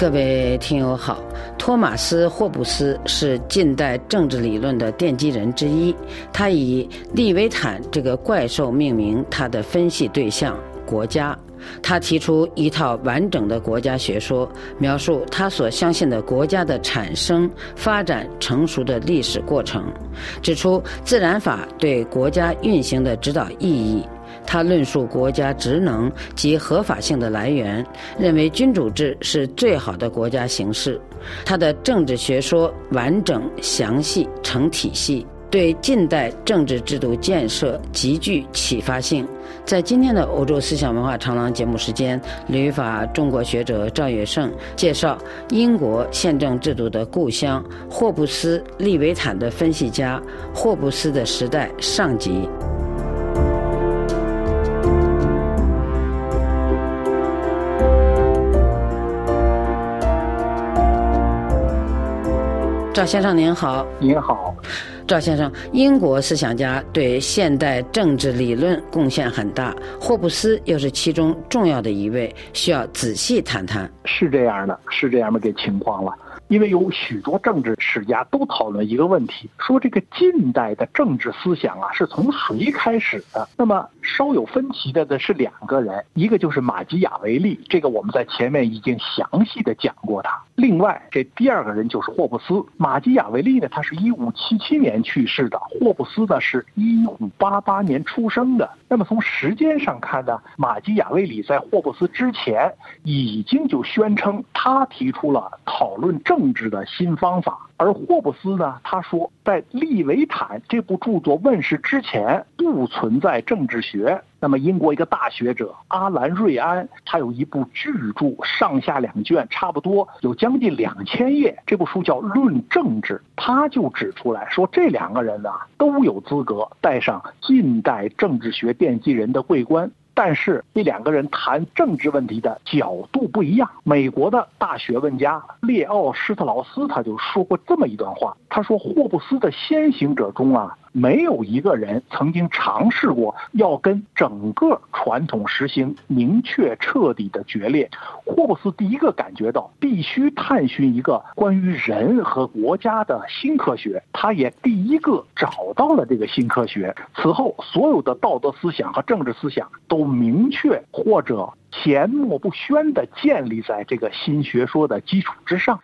各位听友好，托马斯·霍布斯是近代政治理论的奠基人之一。他以利维坦这个怪兽命名他的分析对象——国家。他提出一套完整的国家学说，描述他所相信的国家的产生、发展、成熟的历史过程，指出自然法对国家运行的指导意义。他论述国家职能及合法性的来源，认为君主制是最好的国家形式。他的政治学说完整、详细、成体系，对近代政治制度建设极具启发性。在今天的欧洲思想文化长廊节目时间，旅法中国学者赵月胜介绍英国宪政制度的故乡霍布斯利维坦的分析家霍布斯的时代上集。赵先生您好，您好，赵先生，英国思想家对现代政治理论贡献很大，霍布斯又是其中重要的一位，需要仔细谈谈。是这样的，是这样的个情况了。因为有许多政治史家都讨论一个问题，说这个近代的政治思想啊是从谁开始的？那么稍有分歧的的是两个人，一个就是马基雅维利，这个我们在前面已经详细的讲过他。另外，这第二个人就是霍布斯。马基雅维利呢，他是一五七七年去世的；霍布斯呢，是一五八八年出生的。那么从时间上看呢，马基雅维里在霍布斯之前已经就宣称他提出了讨论政治的新方法，而霍布斯呢，他说在《利维坦》这部著作问世之前不存在政治学。那么英国一个大学者阿兰瑞安，他有一部巨著，上下两卷，差不多有将近两千页，这部书叫《论政治》，他就指出来说，这两个人呢都有资格戴上近代政治学。奠基人的桂冠，但是这两个人谈政治问题的角度不一样。美国的大学问家列奥施特劳斯他就说过这么一段话，他说霍布斯的先行者中啊。没有一个人曾经尝试过要跟整个传统实行明确彻底的决裂。霍布斯第一个感觉到必须探寻一个关于人和国家的新科学，他也第一个找到了这个新科学。此后，所有的道德思想和政治思想都明确或者缄默不宣地建立在这个新学说的基础之上。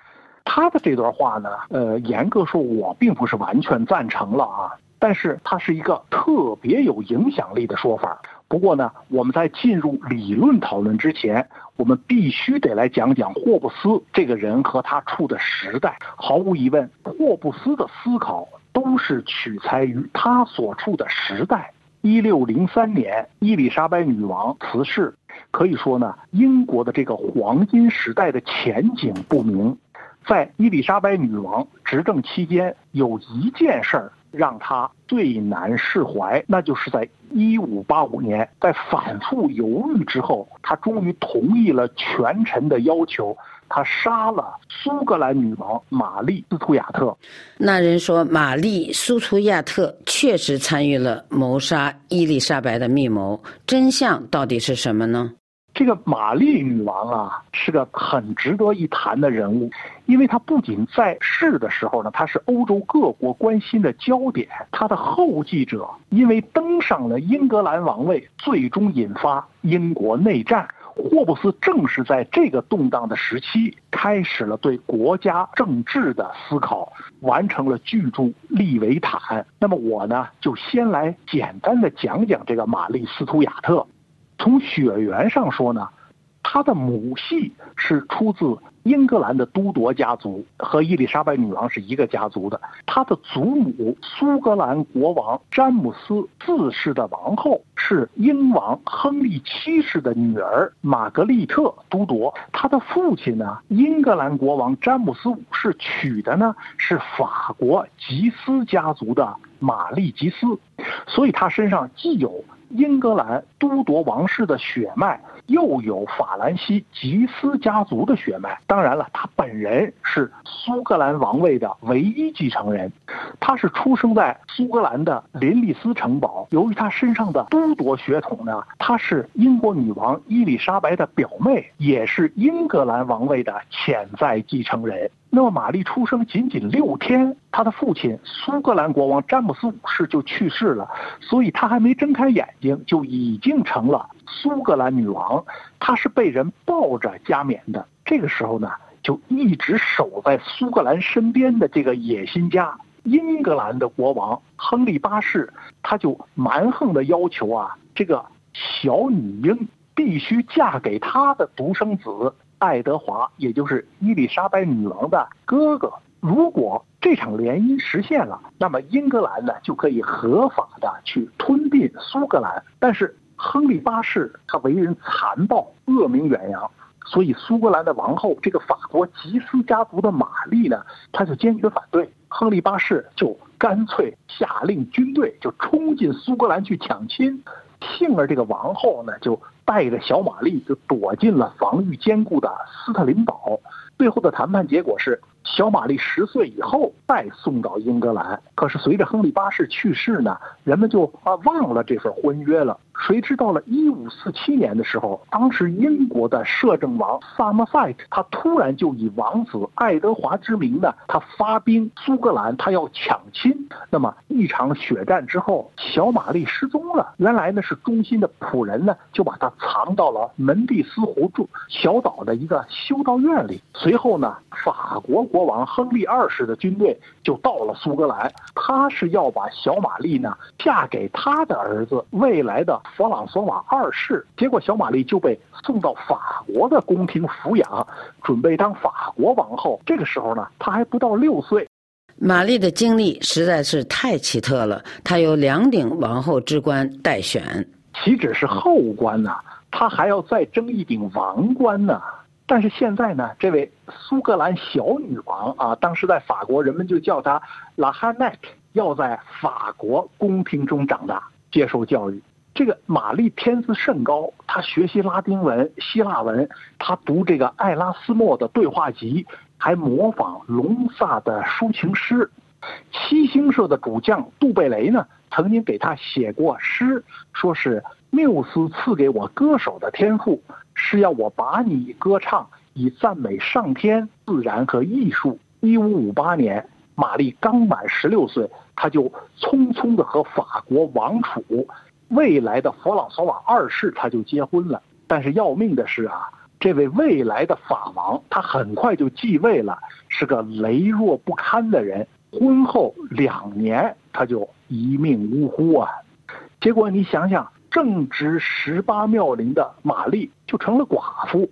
他的这段话呢，呃，严格说，我并不是完全赞成了啊。但是它是一个特别有影响力的说法。不过呢，我们在进入理论讨论之前，我们必须得来讲讲霍布斯这个人和他处的时代。毫无疑问，霍布斯的思考都是取材于他所处的时代。一六零三年，伊丽莎白女王辞世，可以说呢，英国的这个黄金时代的前景不明。在伊丽莎白女王执政期间，有一件事儿。让他最难释怀，那就是在一五八五年，在反复犹豫之后，他终于同意了权臣的要求，他杀了苏格兰女王玛丽斯图亚特。那人说，玛丽苏图亚特确实参与了谋杀伊丽莎白的密谋，真相到底是什么呢？这个玛丽女王啊，是个很值得一谈的人物，因为她不仅在世的时候呢，她是欧洲各国关心的焦点。她的后继者因为登上了英格兰王位，最终引发英国内战。霍布斯正是在这个动荡的时期，开始了对国家政治的思考，完成了巨著《利维坦》。那么我呢，就先来简单的讲讲这个玛丽斯图亚特。从血缘上说呢，他的母系是出自英格兰的都铎家族，和伊丽莎白女王是一个家族的。他的祖母苏格兰国王詹姆斯四世的王后是英王亨利七世的女儿玛格丽特都铎。他的父亲呢，英格兰国王詹姆斯五世娶的呢是法国吉斯家族的玛丽吉斯。所以他身上既有英格兰都铎王室的血脉。又有法兰西吉斯家族的血脉，当然了，他本人是苏格兰王位的唯一继承人。他是出生在苏格兰的林利斯城堡。由于他身上的都铎血统呢，他是英国女王伊丽莎白的表妹，也是英格兰王位的潜在继承人。那么，玛丽出生仅仅六天，她的父亲苏格兰国王詹姆斯五世就去世了，所以她还没睁开眼睛，就已经成了苏格兰女王。她是被人抱着加冕的。这个时候呢，就一直守在苏格兰身边的这个野心家英格兰的国王亨利八世，他就蛮横的要求啊，这个小女婴必须嫁给他的独生子。爱德华，也就是伊丽莎白女王的哥哥，如果这场联姻实现了，那么英格兰呢就可以合法的去吞并苏格兰。但是亨利八世他为人残暴，恶名远扬，所以苏格兰的王后这个法国吉斯家族的玛丽呢，他就坚决反对。亨利八世就干脆下令军队就冲进苏格兰去抢亲。幸而这个王后呢，就带着小玛丽就躲进了防御坚固的斯特林堡。最后的谈判结果是，小玛丽十岁以后再送到英格兰。可是随着亨利八世去世呢，人们就啊忘了这份婚约了。谁知道了一五四七年的时候，当时英国的摄政王萨默塞特，他突然就以王子爱德华之名呢，他发兵苏格兰，他要抢亲。那么一场血战之后，小玛丽失踪了。原来呢是忠心的仆人呢，就把她藏到了门蒂斯湖住小岛的一个修道院里。随后呢，法国国王亨利二世的军队就到了苏格兰，他是要把小玛丽呢嫁给他的儿子未来的。弗朗索瓦二世，结果小玛丽就被送到法国的宫廷抚养，准备当法国王后。这个时候呢，她还不到六岁。玛丽的经历实在是太奇特了，她有两顶王后之冠待选，岂止是后冠呢？她还要再争一顶王冠呢。但是现在呢，这位苏格兰小女王啊，当时在法国人们就叫她拉哈奈特，要在法国宫廷中长大，接受教育。这个玛丽天资甚高，她学习拉丁文、希腊文，她读这个艾拉斯莫的对话集，还模仿隆萨的抒情诗。七星社的主将杜贝雷呢，曾经给他写过诗，说是缪斯赐给我歌手的天赋，是要我把你歌唱，以赞美上天、自然和艺术。一五五八年，玛丽刚满十六岁，他就匆匆的和法国王储。未来的弗朗索瓦二世他就结婚了，但是要命的是啊，这位未来的法王他很快就继位了，是个羸弱不堪的人。婚后两年他就一命呜呼啊！结果你想想，正值十八妙龄的玛丽就成了寡妇。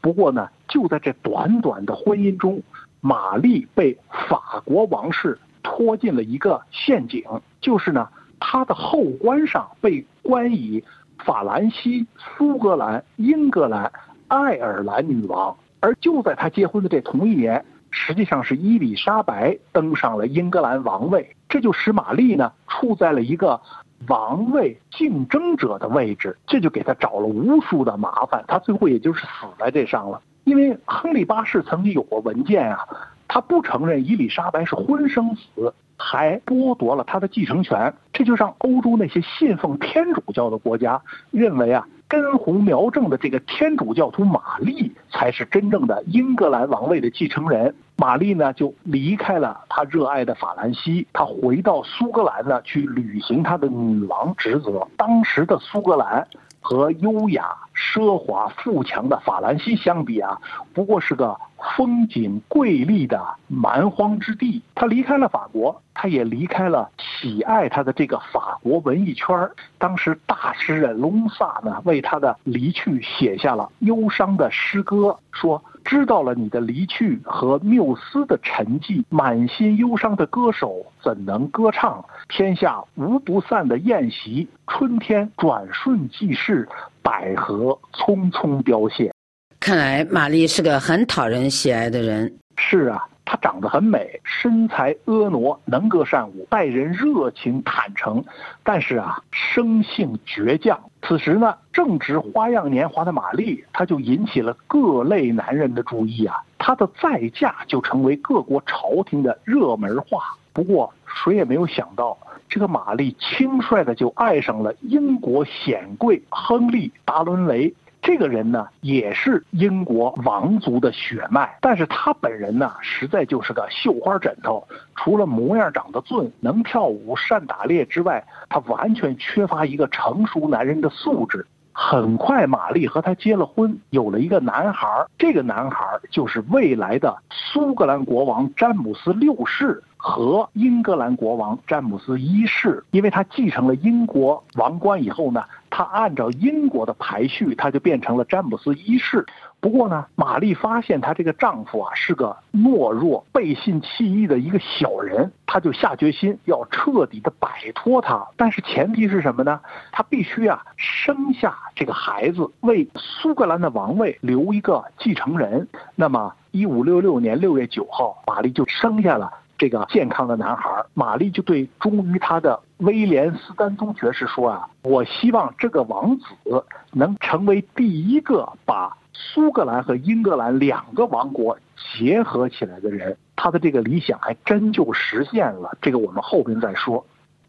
不过呢，就在这短短的婚姻中，玛丽被法国王室拖进了一个陷阱，就是呢。他的后冠上被冠以法兰西、苏格兰、英格兰、爱尔兰女王，而就在他结婚的这同一年，实际上是伊丽莎白登上了英格兰王位，这就使玛丽呢处在了一个王位竞争者的位置，这就给他找了无数的麻烦，他最后也就是死在这上了。因为亨利八世曾经有过文件啊，他不承认伊丽莎白是婚生子。还剥夺了他的继承权，这就让欧洲那些信奉天主教的国家认为啊，根红苗正的这个天主教徒玛丽才是真正的英格兰王位的继承人。玛丽呢，就离开了她热爱的法兰西，她回到苏格兰呢，去履行她的女王职责。当时的苏格兰。和优雅、奢华、富强的法兰西相比啊，不过是个风景瑰丽的蛮荒之地。他离开了法国，他也离开了喜爱他的这个法国文艺圈当时大诗人隆萨呢，为他的离去写下了忧伤的诗歌，说。知道了你的离去和缪斯的沉寂，满心忧伤的歌手怎能歌唱？天下无不散的宴席，春天转瞬即逝，百合匆匆凋谢。看来玛丽是个很讨人喜爱的人。是啊。她长得很美，身材婀娜，能歌善舞，待人热情坦诚，但是啊，生性倔强。此时呢，正值花样年华的玛丽，她就引起了各类男人的注意啊。她的再嫁就成为各国朝廷的热门话。不过，谁也没有想到，这个玛丽轻率的就爱上了英国显贵亨利·达伦雷。这个人呢，也是英国王族的血脉，但是他本人呢，实在就是个绣花枕头。除了模样长得俊、能跳舞、善打猎之外，他完全缺乏一个成熟男人的素质。很快，玛丽和他结了婚，有了一个男孩。这个男孩就是未来的苏格兰国王詹姆斯六世和英格兰国王詹姆斯一世。因为他继承了英国王冠以后呢，他按照英国的排序，他就变成了詹姆斯一世。不过呢，玛丽发现她这个丈夫啊是个懦弱、背信弃义的一个小人，她就下决心要彻底的摆脱他。但是前提是什么呢？她必须啊生下这个孩子，为苏格兰的王位留一个继承人。那么，一五六六年六月九号，玛丽就生下了这个健康的男孩。玛丽就对忠于她的威廉斯丹宗爵士说啊：“我希望这个王子能成为第一个把。”苏格兰和英格兰两个王国结合起来的人，他的这个理想还真就实现了。这个我们后边再说。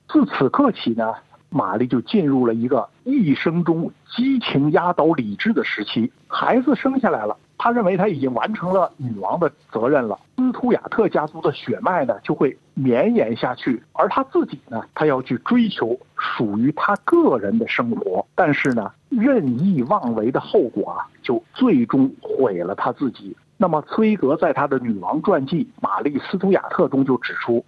自此刻起呢，玛丽就进入了一个一生中激情压倒理智的时期。孩子生下来了。他认为他已经完成了女王的责任了，斯图亚特家族的血脉呢就会绵延下去，而他自己呢，他要去追求属于他个人的生活。但是呢，任意妄为的后果啊，就最终毁了他自己。那么，崔格在他的女王传记《玛丽斯图亚特》中就指出，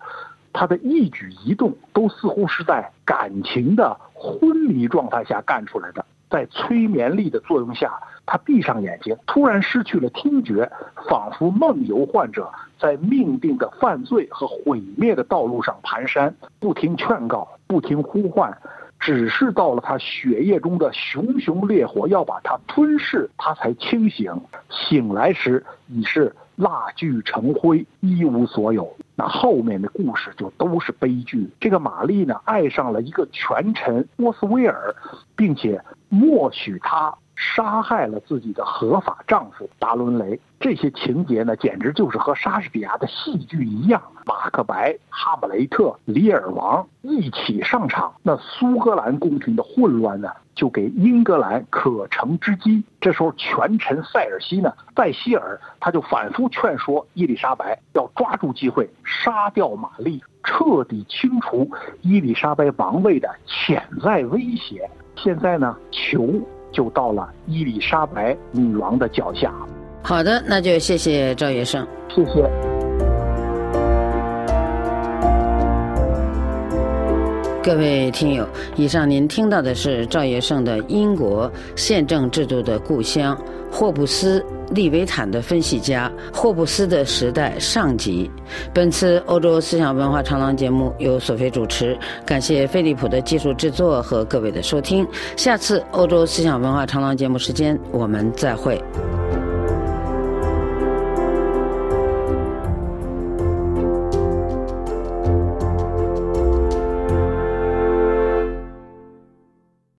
他的一举一动都似乎是在感情的昏迷状态下干出来的，在催眠力的作用下。他闭上眼睛，突然失去了听觉，仿佛梦游患者在命定的犯罪和毁灭的道路上蹒跚，不听劝告，不听呼唤，只是到了他血液中的熊熊烈火要把他吞噬，他才清醒。醒来时已是蜡炬成灰，一无所有。那后面的故事就都是悲剧。这个玛丽呢，爱上了一个权臣波斯威尔，并且默许他。杀害了自己的合法丈夫达伦雷，这些情节呢，简直就是和莎士比亚的戏剧一样。马克白、哈姆雷特、李尔王一起上场，那苏格兰宫廷的混乱呢，就给英格兰可乘之机。这时候，权臣塞尔西呢，塞西尔他就反复劝说伊丽莎白要抓住机会杀掉玛丽，彻底清除伊丽莎白王位的潜在威胁。现在呢，求。就到了伊丽莎白女王的脚下。好的，那就谢谢赵医生，谢谢。各位听友，以上您听到的是赵业胜的《英国宪政制度的故乡》霍布斯。利维坦的分析家霍布斯的时代上集。本次欧洲思想文化长廊节目由索菲主持，感谢飞利浦的技术制作和各位的收听。下次欧洲思想文化长廊节目时间，我们再会。